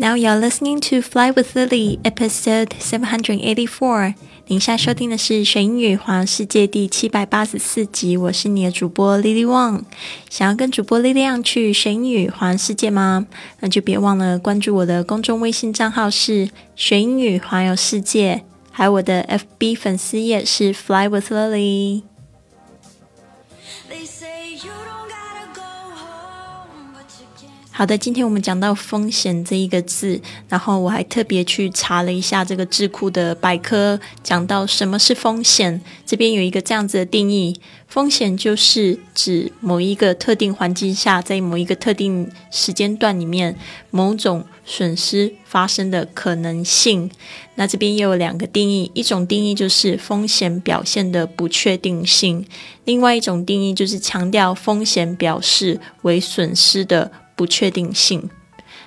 Now you're listening to Fly with Lily, episode seven hundred eighty-four. 您现在收听的是《学英语环游世界》第七百八十四集。我是你的主播 Lily Wang。想要跟主播 Lily 去学英语环游世界吗？那就别忘了关注我的公众微信账号是“学英语环游世界”，还有我的 FB 粉丝页是 Fly with Lily。好的，今天我们讲到风险这一个字，然后我还特别去查了一下这个智库的百科，讲到什么是风险。这边有一个这样子的定义：风险就是指某一个特定环境下，在某一个特定时间段里面，某种损失发生的可能性。那这边也有两个定义，一种定义就是风险表现的不确定性，另外一种定义就是强调风险表示为损失的。不确定性，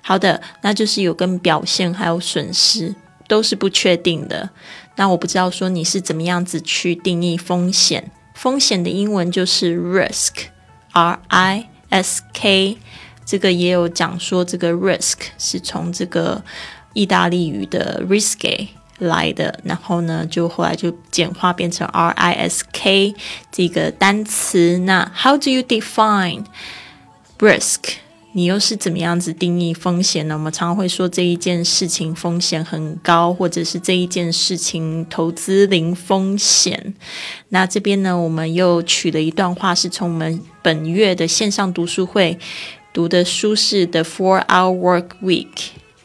好的，那就是有跟表现还有损失都是不确定的。那我不知道说你是怎么样子去定义风险？风险的英文就是 risk，r i s k。这个也有讲说，这个 risk 是从这个意大利语的 risky 来的，然后呢，就后来就简化变成 r i s k 这个单词。那 how do you define risk？你又是怎么样子定义风险呢？我们常常会说这一件事情风险很高，或者是这一件事情投资零风险。那这边呢，我们又取了一段话，是从我们本月的线上读书会读的书是《The Four Hour Work Week》，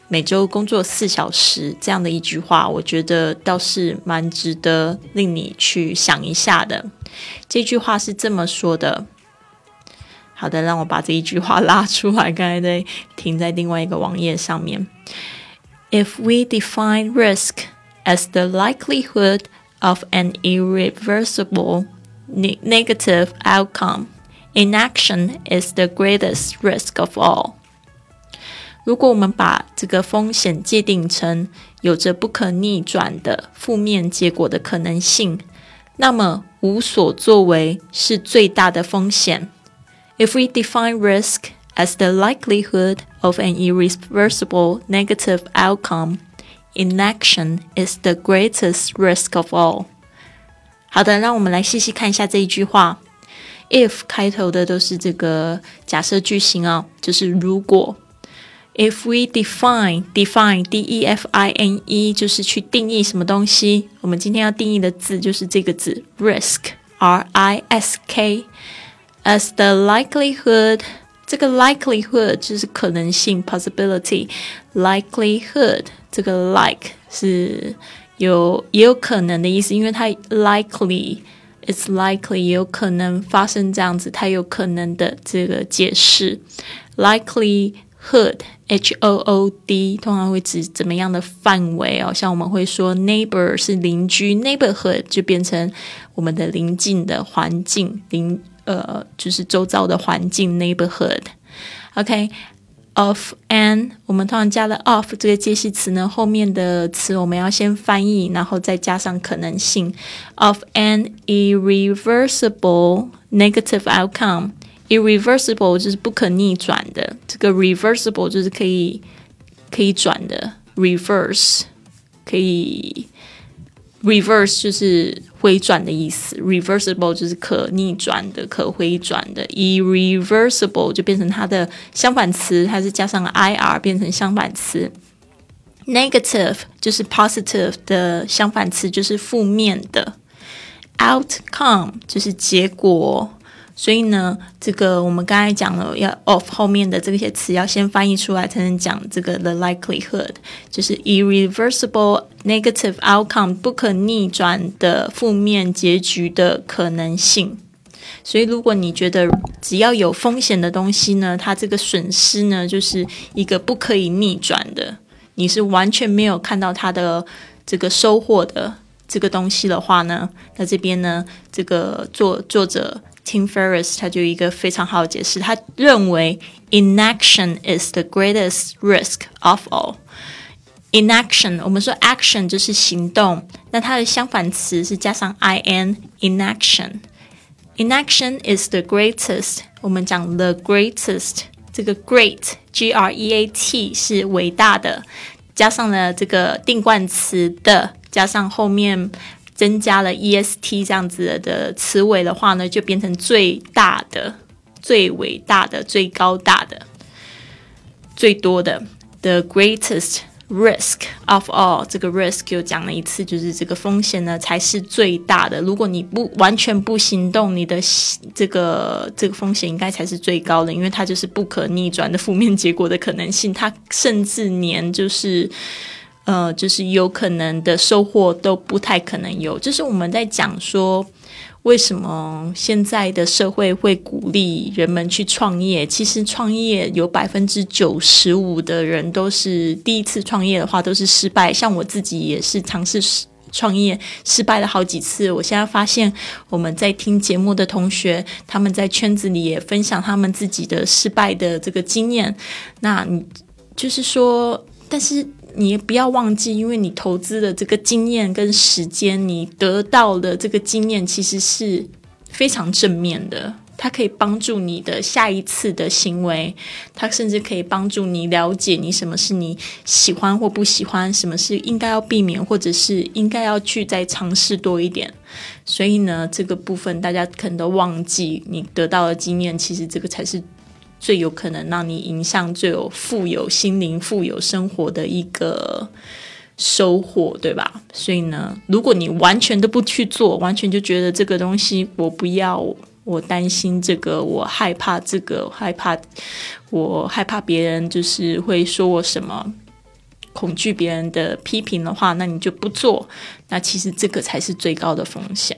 每周工作四小时这样的一句话，我觉得倒是蛮值得令你去想一下的。这句话是这么说的。好的，让我把这一句话拉出来。刚才在停在另外一个网页上面。If we define risk as the likelihood of an irreversible negative outcome, inaction is the greatest risk of all. 如果我们把这个风险界定成有着不可逆转的负面结果的可能性，那么无所作为是最大的风险。if we define risk as the likelihood of an irreversible negative outcome, inaction is the greatest risk of all. 好的，让我们来细细看一下这一句话。if 开头的都是这个假设句型啊，就是如果。If we define define d e f i n e 就是去定义什么东西。我们今天要定义的字就是这个字 risk r i s k。 as the likelihood，这个 likelihood 就是可能性 possibility，likelihood 这个 like 是有也有可能的意思，因为它 likely，it's likely 有可能发生这样子，它有可能的这个解释 likelihood。H O O D 通常会指怎么样的范围哦？像我们会说 neighbor 是邻居，neighborhood 就变成我们的邻近的环境邻。 呃，就是周遭的环境 neighborhood，OK，of an 我们通常加了 of 这个介系词呢，后面的词我们要先翻译，然后再加上可能性 of an irreversible negative outcome，irreversible 就是不可逆转的，这个 reversible 就是可以可以转的，reverse 可以。Reverse 就是回转的意思，reversible 就是可逆转的、可回转的，irreversible 就变成它的相反词，它是加上 ir 变成相反词。negative 就是 positive 的相反词，就是负面的。outcome 就是结果。所以呢，这个我们刚才讲了，要 of 后面的这些词要先翻译出来，才能讲这个 the likelihood，就是 irreversible negative outcome 不可逆转的负面结局的可能性。所以，如果你觉得只要有风险的东西呢，它这个损失呢，就是一个不可以逆转的，你是完全没有看到它的这个收获的这个东西的话呢，那这边呢，这个作作者。Tim Ferriss 他就一个非常好的解释，他认为 inaction is the greatest risk of all。inaction 我们说 action 就是行动，那它的相反词是加上 in inaction。inaction is the greatest。我们讲 the greatest，这个 great G R E A T 是伟大的，加上了这个定冠词的，加上后面 增加了 E S T 这样子的词尾的话呢，就变成最大的、最伟大的、最高大的、最多的 The greatest。Risk of all，这个 risk 又讲了一次，就是这个风险呢才是最大的。如果你不完全不行动，你的这个这个风险应该才是最高的，因为它就是不可逆转的负面结果的可能性。它甚至连就是呃，就是有可能的收获都不太可能有。就是我们在讲说。为什么现在的社会会鼓励人们去创业？其实创业有百分之九十五的人都是第一次创业的话都是失败。像我自己也是尝试创业失败了好几次。我现在发现我们在听节目的同学，他们在圈子里也分享他们自己的失败的这个经验。那你就是说，但是。你不要忘记，因为你投资的这个经验跟时间，你得到的这个经验其实是非常正面的。它可以帮助你的下一次的行为，它甚至可以帮助你了解你什么是你喜欢或不喜欢，什么是应该要避免，或者是应该要去再尝试多一点。所以呢，这个部分大家可能都忘记，你得到的经验，其实这个才是。最有可能让你影响最有富有心灵、富有生活的一个收获，对吧？所以呢，如果你完全都不去做，完全就觉得这个东西我不要，我担心这个，我害怕这个，害怕我害怕别人就是会说我什么，恐惧别人的批评的话，那你就不做。那其实这个才是最高的风险。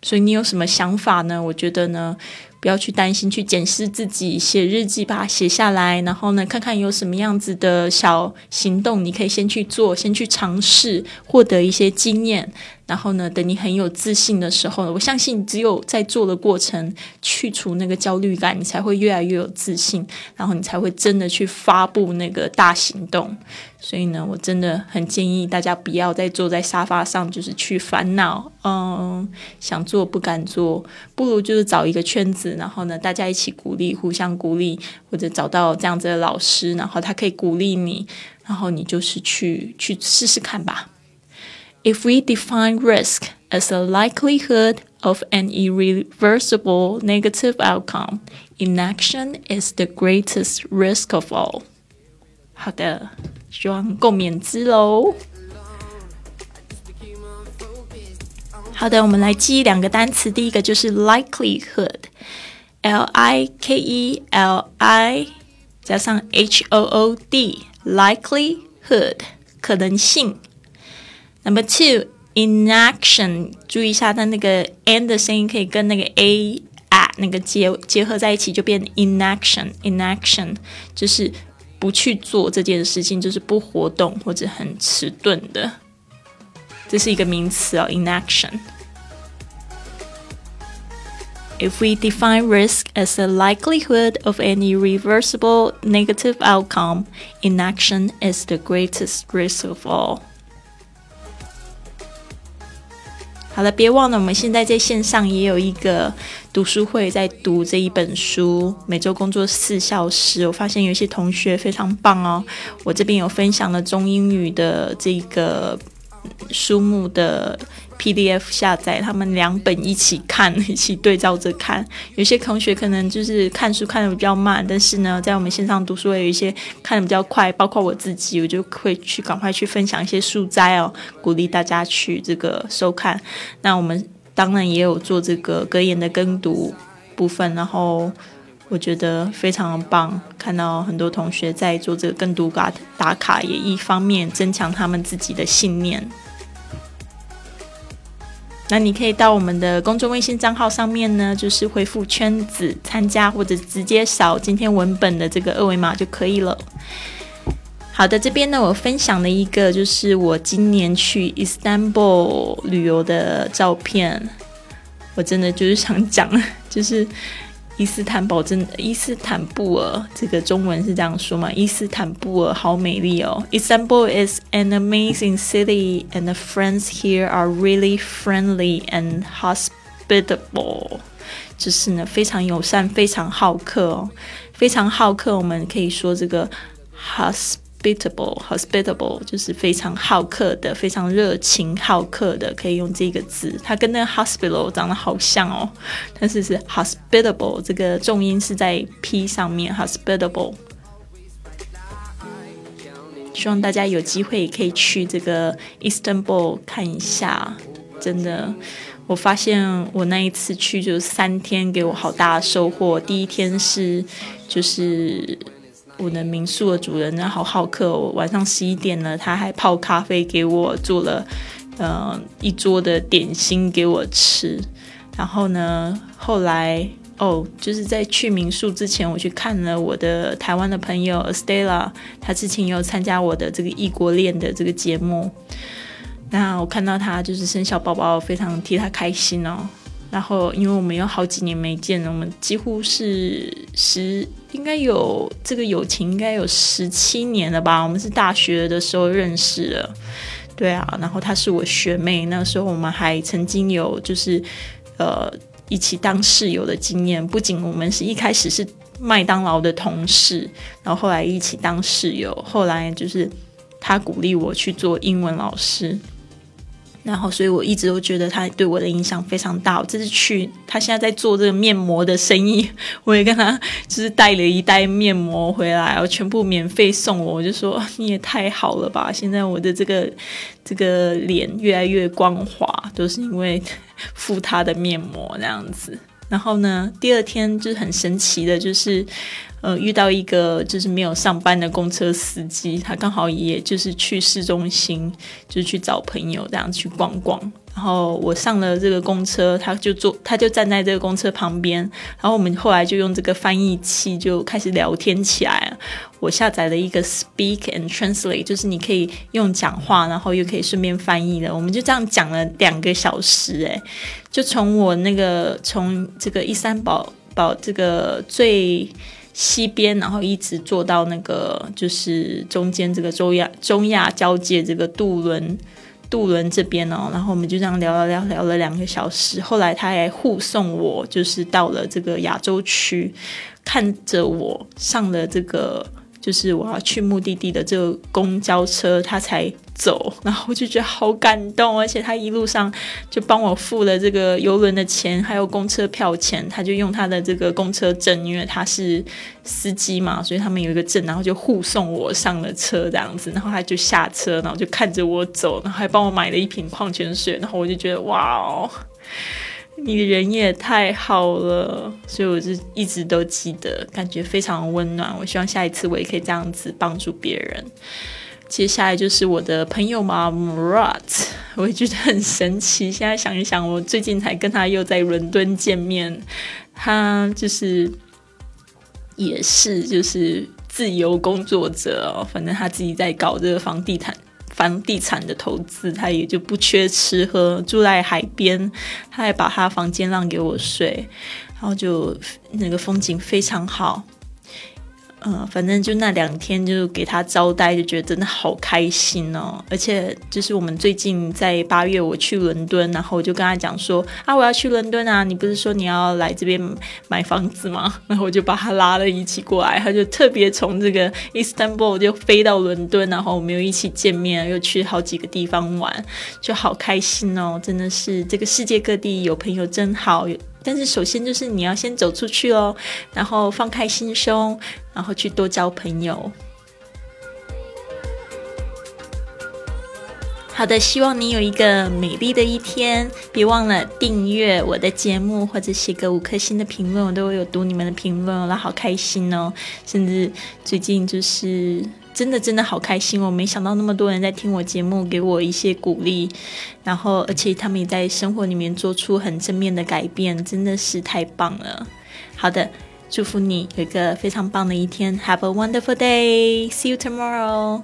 所以你有什么想法呢？我觉得呢。不要去担心，去检视自己，写日记，把它写下来，然后呢，看看有什么样子的小行动，你可以先去做，先去尝试，获得一些经验。然后呢，等你很有自信的时候，我相信只有在做的过程去除那个焦虑感，你才会越来越有自信，然后你才会真的去发布那个大行动。所以呢，我真的很建议大家不要再坐在沙发上，就是去烦恼，嗯，想做不敢做，不如就是找一个圈子 子，然后呢，大家一起鼓励，互相鼓励，或者找到这样子的老师，然后他可以鼓励你，然后你就是去去试试看吧。If we define risk as a likelihood of an irreversible negative outcome, inaction is the greatest risk of all. 好的，希望共勉之喽。 好的，我们来记两个单词。第一个就是 likelihood，l i k e l i 加上 h o o d，likelihood 可能性。Number two, inaction，注意一下它那个 n 的声音可以跟那个 a 啊那个结结合在一起，就变 inaction。inaction 就是不去做这件事情，就是不活动或者很迟钝的，这是一个名词哦，inaction。If we define risk as a likelihood of any reversible negative outcome, inaction is the greatest risk of all. 好了，别忘了，我们现在在线上也有一个读书会，在读这一本书，每周工作四小时。我发现有些同学非常棒哦，我这边有分享了中英语的这个 书目的。PDF 下载，他们两本一起看，一起对照着看。有些同学可能就是看书看的比较慢，但是呢，在我们线上读书也有一些看的比较快，包括我自己，我就会去赶快去分享一些书摘哦，鼓励大家去这个收看。那我们当然也有做这个格言的跟读部分，然后我觉得非常棒，看到很多同学在做这个跟读打打卡，也一方面增强他们自己的信念。那你可以到我们的公众微信账号上面呢，就是回复“圈子”参加，或者直接扫今天文本的这个二维码就可以了。好的，这边呢，我分享了一个就是我今年去 Istanbul 旅游的照片，我真的就是想讲，就是。伊斯坦堡真伊斯坦布尔这个中文是这样说嘛？伊斯坦布尔好美丽哦！Istanbul is an amazing city, and the friends here are really friendly and hospitable. 就是呢非常友善，非常好客哦，非常好客。我们可以说这个 Hospitable，hospitable 就是非常好客的，非常热情好客的，可以用这个字。它跟那个 hospital 长得好像哦，但是是 hospitable，这个重音是在 p 上面，hospitable。希望大家有机会可以去这个 Istanbul 看一下，真的，我发现我那一次去就三天，给我好大的收获。第一天是就是我的民宿的主人，那好好客哦，晚上十一点了，他还泡咖啡给我，做了呃一桌的点心给我吃。然后呢，后来。哦，就是在去民宿之前，我去看了我的台湾的朋友 Stella，他之前有参加我的这个异国恋的这个节目。那我看到他就是生小宝宝，非常替他开心哦。然后因为我们有好几年没见了，我们几乎是十，应该有这个友情应该有十七年了吧？我们是大学的时候认识的，对啊。然后她是我学妹，那时候我们还曾经有就是呃。一起当室友的经验，不仅我们是一开始是麦当劳的同事，然后后来一起当室友，后来就是她鼓励我去做英文老师。然后，所以我一直都觉得他对我的影响非常大。我这次去，他现在在做这个面膜的生意，我也跟他就是带了一袋面膜回来，我全部免费送我。我就说你也太好了吧！现在我的这个 这个脸越来越光滑，都是因为敷他的面膜那样子。然后呢，第二天就是很神奇的，就是。呃，遇到一个就是没有上班的公车司机，他刚好也就是去市中心，就是去找朋友这样去逛逛。然后我上了这个公车，他就坐，他就站在这个公车旁边。然后我们后来就用这个翻译器就开始聊天起来。我下载了一个 Speak and Translate，就是你可以用讲话，然后又可以顺便翻译的。我们就这样讲了两个小时，诶，就从我那个从这个伊斯坦堡堡这个最。西边，然后一直坐到那个就是中间这个中亚中亚交界这个渡轮渡轮这边哦，然后我们就这样聊了聊聊了两个小时，后来他还护送我，就是到了这个亚洲区，看着我上了这个。就是我要去目的地的这个公交车，他才走，然后我就觉得好感动，而且他一路上就帮我付了这个游轮的钱，还有公车票钱，他就用他的这个公车证，因为他是司机嘛，所以他们有一个证，然后就护送我上了车这样子，然后他就下车，然后就看着我走，然后还帮我买了一瓶矿泉水，然后我就觉得哇哦。你人也太好了，所以我就一直都记得，感觉非常温暖。我希望下一次我也可以这样子帮助别人。接下来就是我的朋友嘛，Murat，我也觉得很神奇。现在想一想，我最近才跟他又在伦敦见面，他就是也是就是自由工作者哦，反正他自己在搞这个房地产。房地产的投资，他也就不缺吃喝，住在海边，他还把他房间让给我睡，然后就那个风景非常好。嗯，反正就那两天就给他招待，就觉得真的好开心哦。而且就是我们最近在八月我去伦敦，然后我就跟他讲说啊，我要去伦敦啊，你不是说你要来这边买房子吗？然后我就把他拉了一起过来，他就特别从这个 Istanbul 就飞到伦敦，然后我们又一起见面，又去好几个地方玩，就好开心哦。真的是这个世界各地有朋友真好。但是首先就是你要先走出去哦，然后放开心胸，然后去多交朋友。好的，希望你有一个美丽的一天。别忘了订阅我的节目，或者写个五颗星的评论，我都有读你们的评论，我好开心哦。甚至最近就是真的真的好开心，我没想到那么多人在听我节目，给我一些鼓励，然后而且他们也在生活里面做出很正面的改变，真的是太棒了。好的，祝福你有一个非常棒的一天，Have a wonderful day. See you tomorrow.